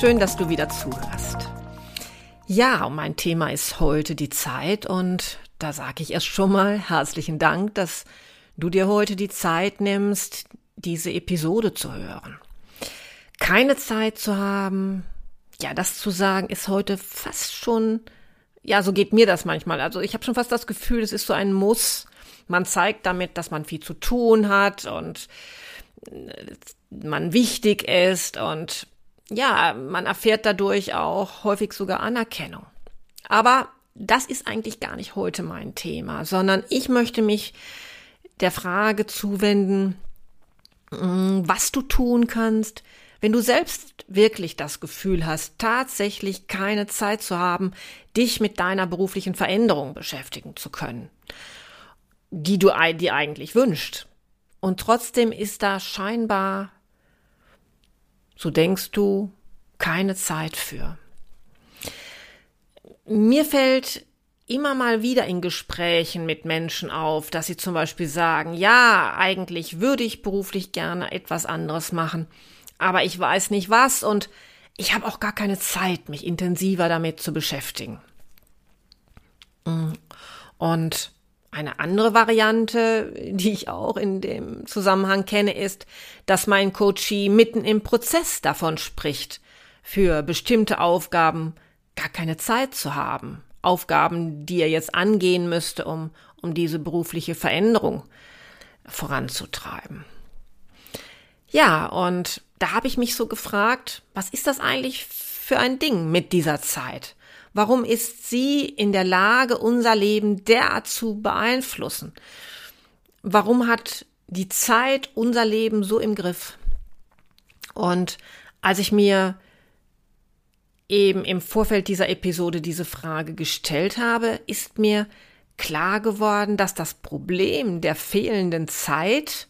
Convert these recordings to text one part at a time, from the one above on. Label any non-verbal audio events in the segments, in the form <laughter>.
Schön, dass du wieder zuhörst. Ja, mein Thema ist heute die Zeit und da sage ich erst schon mal herzlichen Dank, dass du dir heute die Zeit nimmst, diese Episode zu hören. Keine Zeit zu haben, ja, das zu sagen, ist heute fast schon, ja, so geht mir das manchmal. Also ich habe schon fast das Gefühl, es ist so ein Muss. Man zeigt damit, dass man viel zu tun hat und äh, man wichtig ist und ja, man erfährt dadurch auch häufig sogar Anerkennung. Aber das ist eigentlich gar nicht heute mein Thema, sondern ich möchte mich der Frage zuwenden, mm, was du tun kannst, wenn du selbst wirklich das Gefühl hast, tatsächlich keine Zeit zu haben, dich mit deiner beruflichen Veränderung beschäftigen zu können, die du dir eigentlich wünscht. Und trotzdem ist da scheinbar so denkst du, keine Zeit für. Mir fällt immer mal wieder in Gesprächen mit Menschen auf, dass sie zum Beispiel sagen, ja, eigentlich würde ich beruflich gerne etwas anderes machen, aber ich weiß nicht was und ich habe auch gar keine Zeit, mich intensiver damit zu beschäftigen. Und eine andere Variante, die ich auch in dem Zusammenhang kenne, ist, dass mein Coachie mitten im Prozess davon spricht, für bestimmte Aufgaben gar keine Zeit zu haben. Aufgaben, die er jetzt angehen müsste, um, um diese berufliche Veränderung voranzutreiben. Ja, und da habe ich mich so gefragt, was ist das eigentlich für ein Ding mit dieser Zeit? Warum ist sie in der Lage, unser Leben derart zu beeinflussen? Warum hat die Zeit unser Leben so im Griff? Und als ich mir eben im Vorfeld dieser Episode diese Frage gestellt habe, ist mir klar geworden, dass das Problem der fehlenden Zeit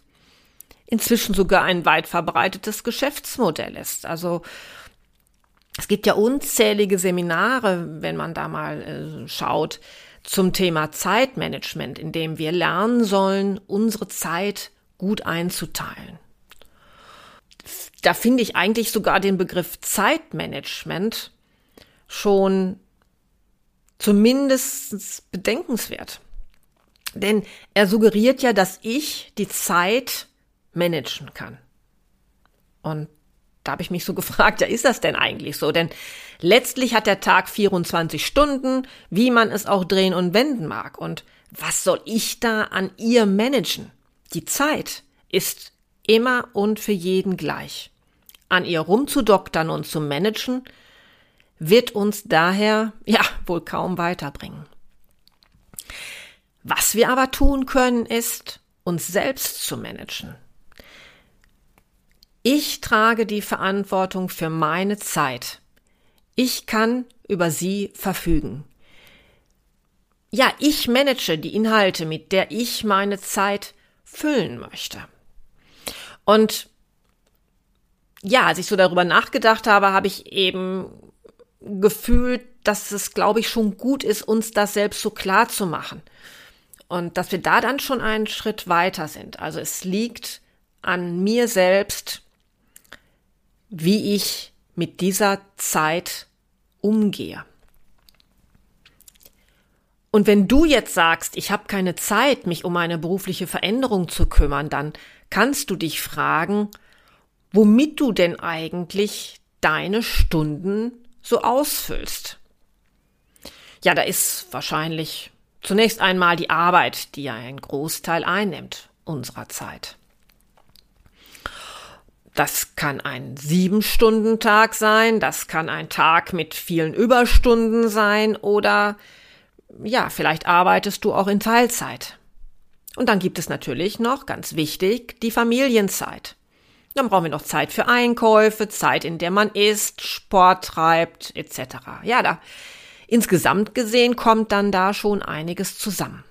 inzwischen sogar ein weit verbreitetes Geschäftsmodell ist. Also es gibt ja unzählige Seminare, wenn man da mal äh, schaut, zum Thema Zeitmanagement, in dem wir lernen sollen, unsere Zeit gut einzuteilen. Da finde ich eigentlich sogar den Begriff Zeitmanagement schon zumindest bedenkenswert. Denn er suggeriert ja, dass ich die Zeit managen kann. Und da habe ich mich so gefragt, ja, ist das denn eigentlich so? Denn letztlich hat der Tag 24 Stunden, wie man es auch drehen und wenden mag. Und was soll ich da an ihr managen? Die Zeit ist immer und für jeden gleich. An ihr rumzudoktern und zu managen, wird uns daher, ja, wohl kaum weiterbringen. Was wir aber tun können, ist, uns selbst zu managen. Ich trage die Verantwortung für meine Zeit. Ich kann über sie verfügen. Ja, ich manage die Inhalte, mit der ich meine Zeit füllen möchte. Und ja, als ich so darüber nachgedacht habe, habe ich eben gefühlt, dass es, glaube ich, schon gut ist, uns das selbst so klar zu machen. Und dass wir da dann schon einen Schritt weiter sind. Also es liegt an mir selbst, wie ich mit dieser Zeit umgehe. Und wenn du jetzt sagst, ich habe keine Zeit, mich um eine berufliche Veränderung zu kümmern, dann kannst du dich fragen, womit du denn eigentlich deine Stunden so ausfüllst. Ja, da ist wahrscheinlich zunächst einmal die Arbeit, die ja einen Großteil einnimmt unserer Zeit. Das kann ein Sieben-Stunden-Tag sein, das kann ein Tag mit vielen Überstunden sein oder ja, vielleicht arbeitest du auch in Teilzeit. Und dann gibt es natürlich noch, ganz wichtig, die Familienzeit. Dann brauchen wir noch Zeit für Einkäufe, Zeit, in der man isst, Sport treibt, etc. Ja, da insgesamt gesehen kommt dann da schon einiges zusammen.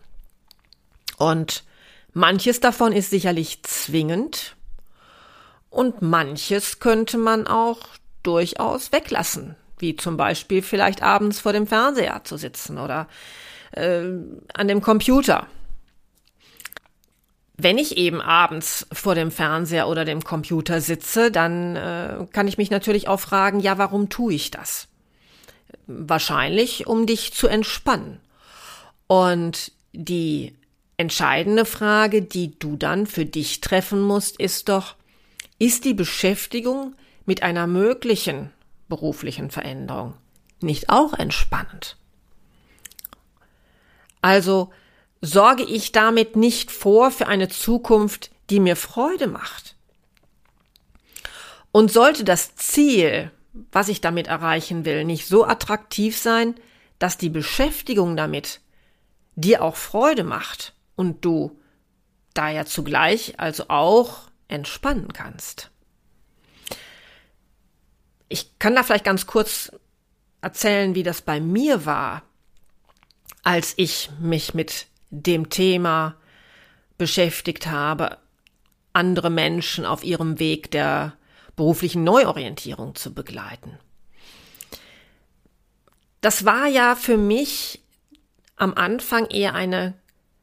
Und manches davon ist sicherlich zwingend und manches könnte man auch durchaus weglassen, wie zum Beispiel vielleicht abends vor dem Fernseher zu sitzen oder äh, an dem Computer. Wenn ich eben abends vor dem Fernseher oder dem Computer sitze, dann äh, kann ich mich natürlich auch fragen, ja, warum tue ich das? Wahrscheinlich, um dich zu entspannen. Und die entscheidende Frage, die du dann für dich treffen musst, ist doch, ist die Beschäftigung mit einer möglichen beruflichen Veränderung nicht auch entspannend? Also, sorge ich damit nicht vor für eine Zukunft, die mir Freude macht? Und sollte das Ziel, was ich damit erreichen will, nicht so attraktiv sein, dass die Beschäftigung damit dir auch Freude macht und du daher zugleich also auch entspannen kannst. Ich kann da vielleicht ganz kurz erzählen, wie das bei mir war, als ich mich mit dem Thema beschäftigt habe, andere Menschen auf ihrem Weg der beruflichen Neuorientierung zu begleiten. Das war ja für mich am Anfang eher eine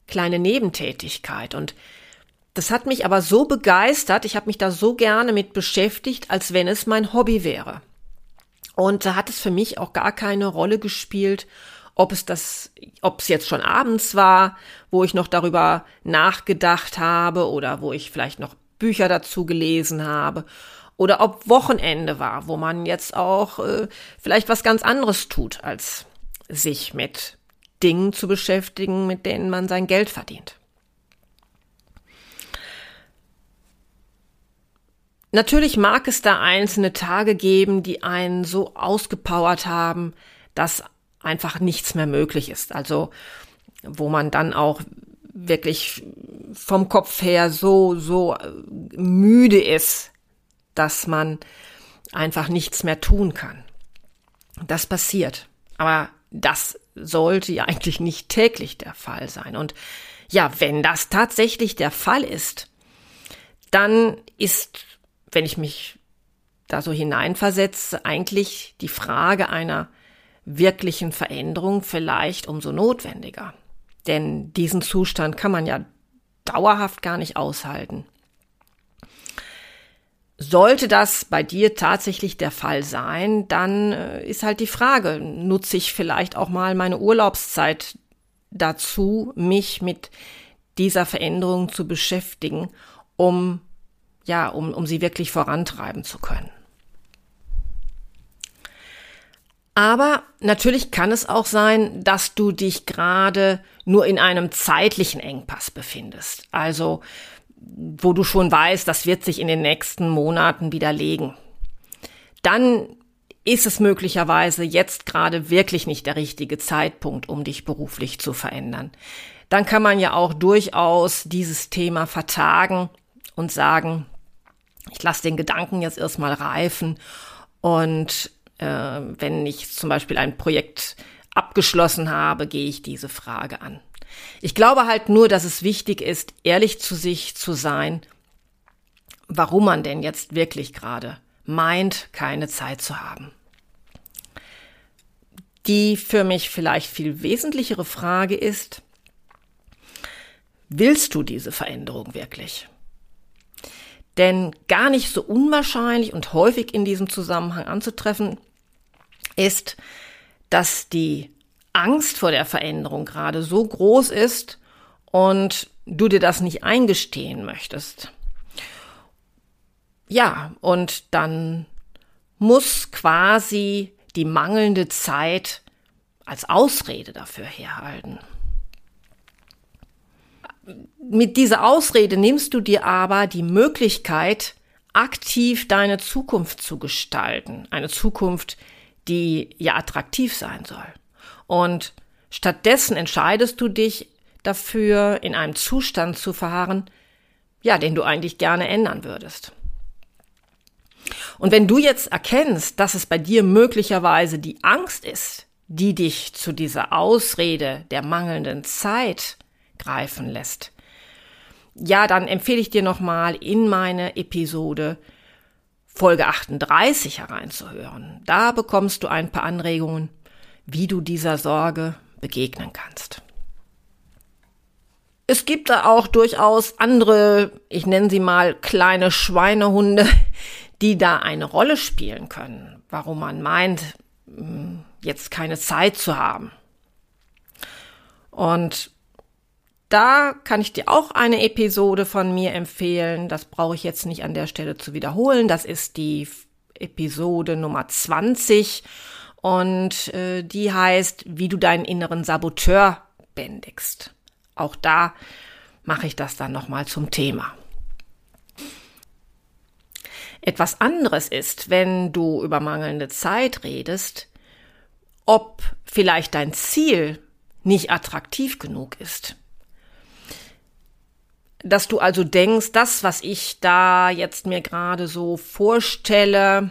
kleine Nebentätigkeit und das hat mich aber so begeistert, ich habe mich da so gerne mit beschäftigt, als wenn es mein Hobby wäre. Und da hat es für mich auch gar keine Rolle gespielt, ob es das, ob es jetzt schon abends war, wo ich noch darüber nachgedacht habe oder wo ich vielleicht noch Bücher dazu gelesen habe oder ob Wochenende war, wo man jetzt auch äh, vielleicht was ganz anderes tut, als sich mit Dingen zu beschäftigen, mit denen man sein Geld verdient. Natürlich mag es da einzelne Tage geben, die einen so ausgepowert haben, dass einfach nichts mehr möglich ist. Also wo man dann auch wirklich vom Kopf her so, so äh, müde ist, dass man einfach nichts mehr tun kann. Das passiert. Aber das sollte ja <laughs> eigentlich nicht täglich der Fall sein. Und ja, wenn das tatsächlich der Fall ist, dann ist, wenn ich mich da so hineinversetze, eigentlich die Frage einer wirklichen Veränderung vielleicht umso notwendiger. Denn diesen Zustand kann man ja dauerhaft gar nicht aushalten. Sollte das bei dir tatsächlich der Fall sein, dann äh, ist halt die Frage, nutze ich vielleicht auch mal meine Urlaubszeit dazu, mich mit dieser Veränderung zu beschäftigen, um ja, um, um sie wirklich vorantreiben zu können. Aber natürlich kann es auch sein, dass du dich gerade nur in einem zeitlichen Engpass befindest. Also, wo du schon weißt, das wird sich in den nächsten Monaten widerlegen. Dann ist es möglicherweise jetzt gerade wirklich nicht der richtige Zeitpunkt, um dich beruflich zu verändern. Dann kann man ja auch durchaus dieses Thema vertagen und sagen, ich lasse den Gedanken jetzt erstmal reifen und äh, wenn ich zum Beispiel ein Projekt abgeschlossen habe, gehe ich diese Frage an. Ich glaube halt nur, dass es wichtig ist, ehrlich zu sich zu sein, warum man denn jetzt wirklich gerade meint, keine Zeit zu haben. Die für mich vielleicht viel wesentlichere Frage ist, willst du diese Veränderung wirklich? Denn gar nicht so unwahrscheinlich und häufig in diesem Zusammenhang anzutreffen ist, dass die Angst vor der Veränderung gerade so groß ist und du dir das nicht eingestehen möchtest. Ja, und dann muss quasi die mangelnde Zeit als Ausrede dafür herhalten. Mit dieser Ausrede nimmst du dir aber die Möglichkeit, aktiv deine Zukunft zu gestalten. Eine Zukunft, die ja attraktiv sein soll. Und Stattdessen entscheidest du dich dafür, in einem Zustand zu verharren, ja, den du eigentlich gerne ändern würdest. Und wenn du jetzt erkennst, dass es bei dir möglicherweise die Angst ist, die dich zu dieser Ausrede der mangelnden Zeit greifen lässt, ja, dann empfehle ich dir nochmal in meine Episode Folge 38 hereinzuhören. Da bekommst du ein paar Anregungen, wie du dieser Sorge begegnen kannst. Es gibt da auch durchaus andere, ich nenne sie mal kleine Schweinehunde, <laughs> die da eine Rolle spielen können, warum man meint, hm, jetzt keine Zeit zu haben. Und da kann ich dir auch eine Episode von mir empfehlen. Das brauche ich jetzt nicht an der Stelle zu wiederholen. Das ist die Episode Nummer 20 und äh, die heißt, wie du deinen inneren Saboteur bändigst. Auch da mache ich das dann nochmal zum Thema. Etwas anderes ist, wenn du über mangelnde Zeit redest, ob vielleicht dein Ziel nicht attraktiv genug ist. Dass du also denkst, das, was ich da jetzt mir gerade so vorstelle,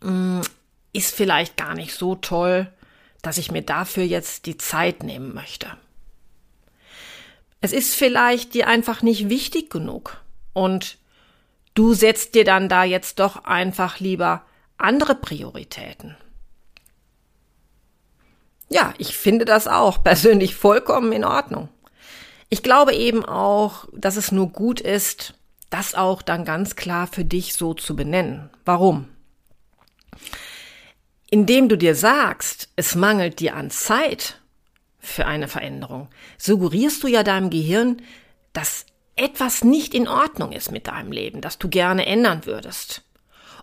mm, ist vielleicht gar nicht so toll, dass ich mir dafür jetzt die Zeit nehmen möchte. Es ist vielleicht dir einfach nicht wichtig genug und Du setzt dir dann da jetzt doch einfach lieber andere Prioritäten. Ja, ich finde das auch persönlich vollkommen in Ordnung. Ich glaube eben auch, dass es nur gut ist, das auch dann ganz klar für dich so zu benennen. Warum? Indem du dir sagst, es mangelt dir an Zeit für eine Veränderung, suggerierst du ja deinem Gehirn, dass etwas nicht in Ordnung ist mit deinem Leben, das du gerne ändern würdest.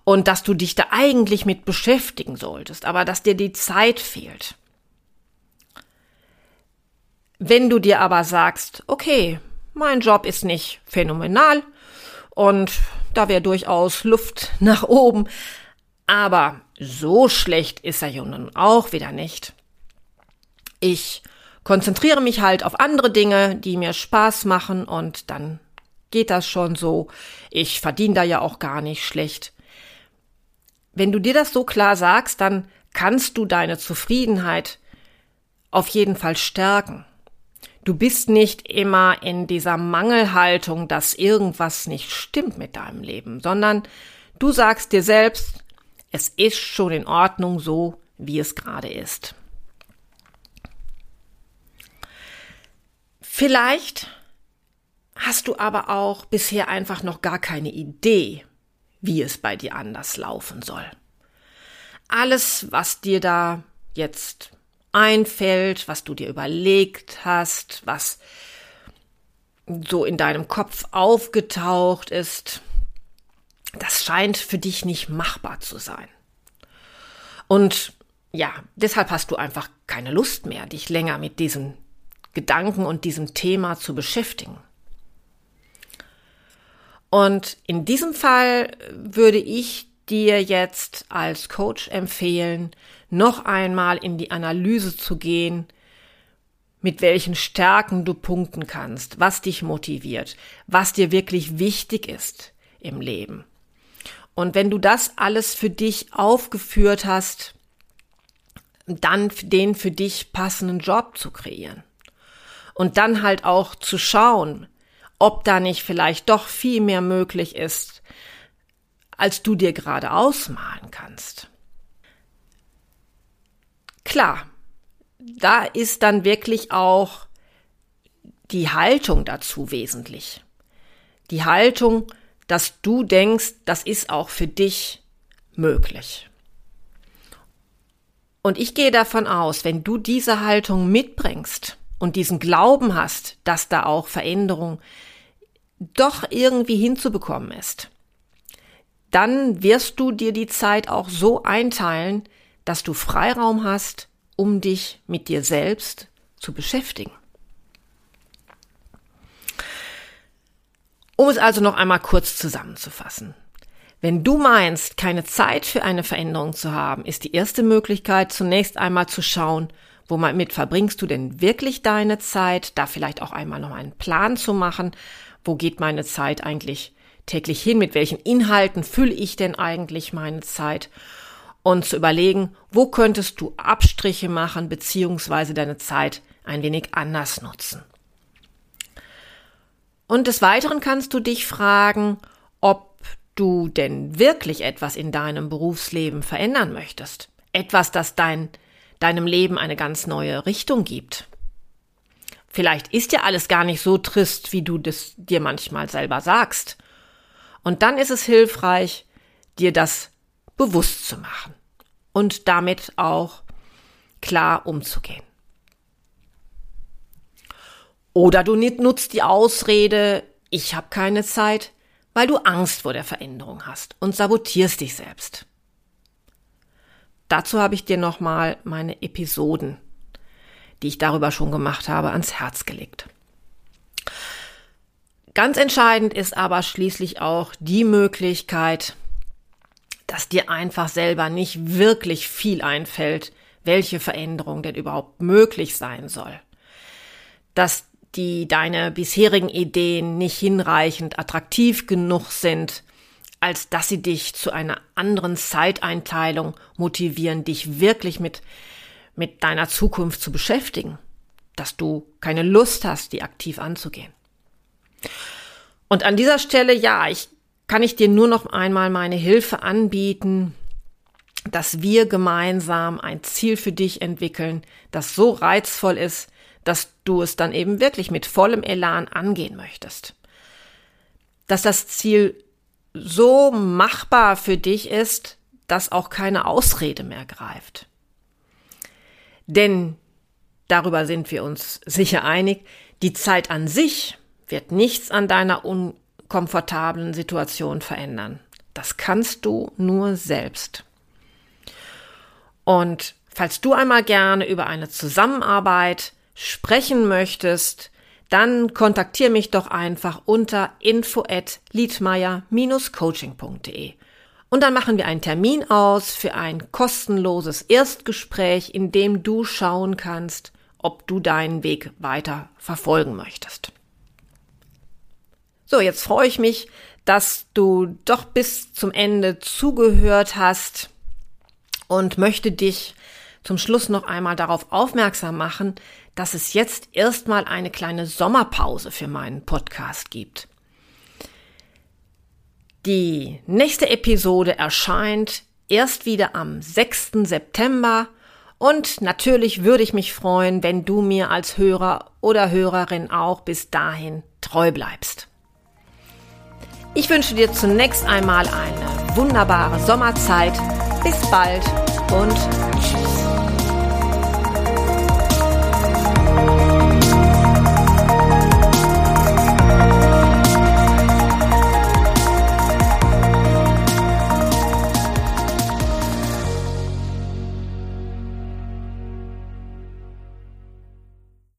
Und dass du dich da eigentlich mit beschäftigen solltest, aber dass dir die Zeit fehlt. Wenn du dir aber sagst, okay, mein Job ist nicht phänomenal und da wäre durchaus Luft nach oben, aber so schlecht ist er ja nun auch wieder nicht. Ich konzentriere mich halt auf andere Dinge, die mir Spaß machen und dann geht das schon so. Ich verdiene da ja auch gar nicht schlecht. Wenn du dir das so klar sagst, dann kannst du deine Zufriedenheit auf jeden Fall stärken. Du bist nicht immer in dieser Mangelhaltung, dass irgendwas nicht stimmt mit deinem Leben, sondern du sagst dir selbst, es ist schon in Ordnung so, wie es gerade ist. Vielleicht hast du aber auch bisher einfach noch gar keine Idee, wie es bei dir anders laufen soll. Alles, was dir da jetzt einfällt, was du dir überlegt hast, was so in deinem Kopf aufgetaucht ist, das scheint für dich nicht machbar zu sein. Und ja, deshalb hast du einfach keine Lust mehr, dich länger mit diesen Gedanken und diesem Thema zu beschäftigen. Und in diesem Fall würde ich dir jetzt als Coach empfehlen, noch einmal in die Analyse zu gehen, mit welchen Stärken du punkten kannst, was dich motiviert, was dir wirklich wichtig ist im Leben. Und wenn du das alles für dich aufgeführt hast, dann den für dich passenden Job zu kreieren und dann halt auch zu schauen, ob da nicht vielleicht doch viel mehr möglich ist, als du dir gerade ausmalen kannst. Klar, da ist dann wirklich auch die Haltung dazu wesentlich. Die Haltung, dass du denkst, das ist auch für dich möglich. Und ich gehe davon aus, wenn du diese Haltung mitbringst, und diesen Glauben hast, dass da auch Veränderung doch irgendwie hinzubekommen ist, dann wirst du dir die Zeit auch so einteilen, dass du Freiraum hast, um dich mit dir selbst zu beschäftigen. Um es also noch einmal kurz zusammenzufassen. Wenn du meinst, keine Zeit für eine Veränderung zu haben, ist die erste Möglichkeit zunächst einmal zu schauen, Womit verbringst du denn wirklich deine Zeit? Da vielleicht auch einmal noch einen Plan zu machen. Wo geht meine Zeit eigentlich täglich hin? Mit welchen Inhalten fülle ich denn eigentlich meine Zeit? Und zu überlegen, wo könntest du Abstriche machen, beziehungsweise deine Zeit ein wenig anders nutzen. Und des Weiteren kannst du dich fragen, ob du denn wirklich etwas in deinem Berufsleben verändern möchtest. Etwas, das dein deinem Leben eine ganz neue Richtung gibt. Vielleicht ist ja alles gar nicht so trist, wie du das dir manchmal selber sagst. Und dann ist es hilfreich, dir das bewusst zu machen und damit auch klar umzugehen. Oder du nutzt die Ausrede, ich habe keine Zeit, weil du Angst vor der Veränderung hast und sabotierst dich selbst. Dazu habe ich dir nochmal meine Episoden, die ich darüber schon gemacht habe, ans Herz gelegt. Ganz entscheidend ist aber schließlich auch die Möglichkeit, dass dir einfach selber nicht wirklich viel einfällt, welche Veränderung denn überhaupt möglich sein soll. Dass die deine bisherigen Ideen nicht hinreichend attraktiv genug sind, als dass sie dich zu einer anderen Zeiteinteilung motivieren, dich wirklich mit, mit deiner Zukunft zu beschäftigen, dass du keine Lust hast, die aktiv anzugehen. Und an dieser Stelle, ja, ich kann ich dir nur noch einmal meine Hilfe anbieten, dass wir gemeinsam ein Ziel für dich entwickeln, das so reizvoll ist, dass du es dann eben wirklich mit vollem Elan angehen möchtest. Dass das Ziel so machbar für dich ist, dass auch keine Ausrede mehr greift. Denn, darüber sind wir uns sicher einig, die Zeit an sich wird nichts an deiner unkomfortablen Situation verändern. Das kannst du nur selbst. Und falls du einmal gerne über eine Zusammenarbeit sprechen möchtest, dann kontaktiere mich doch einfach unter info at liedmeier-coaching.de. Und dann machen wir einen Termin aus für ein kostenloses Erstgespräch, in dem du schauen kannst, ob du deinen Weg weiter verfolgen möchtest. So, jetzt freue ich mich, dass du doch bis zum Ende zugehört hast und möchte dich zum Schluss noch einmal darauf aufmerksam machen, dass es jetzt erstmal eine kleine Sommerpause für meinen Podcast gibt. Die nächste Episode erscheint erst wieder am 6. September und natürlich würde ich mich freuen, wenn du mir als Hörer oder Hörerin auch bis dahin treu bleibst. Ich wünsche dir zunächst einmal eine wunderbare Sommerzeit. Bis bald und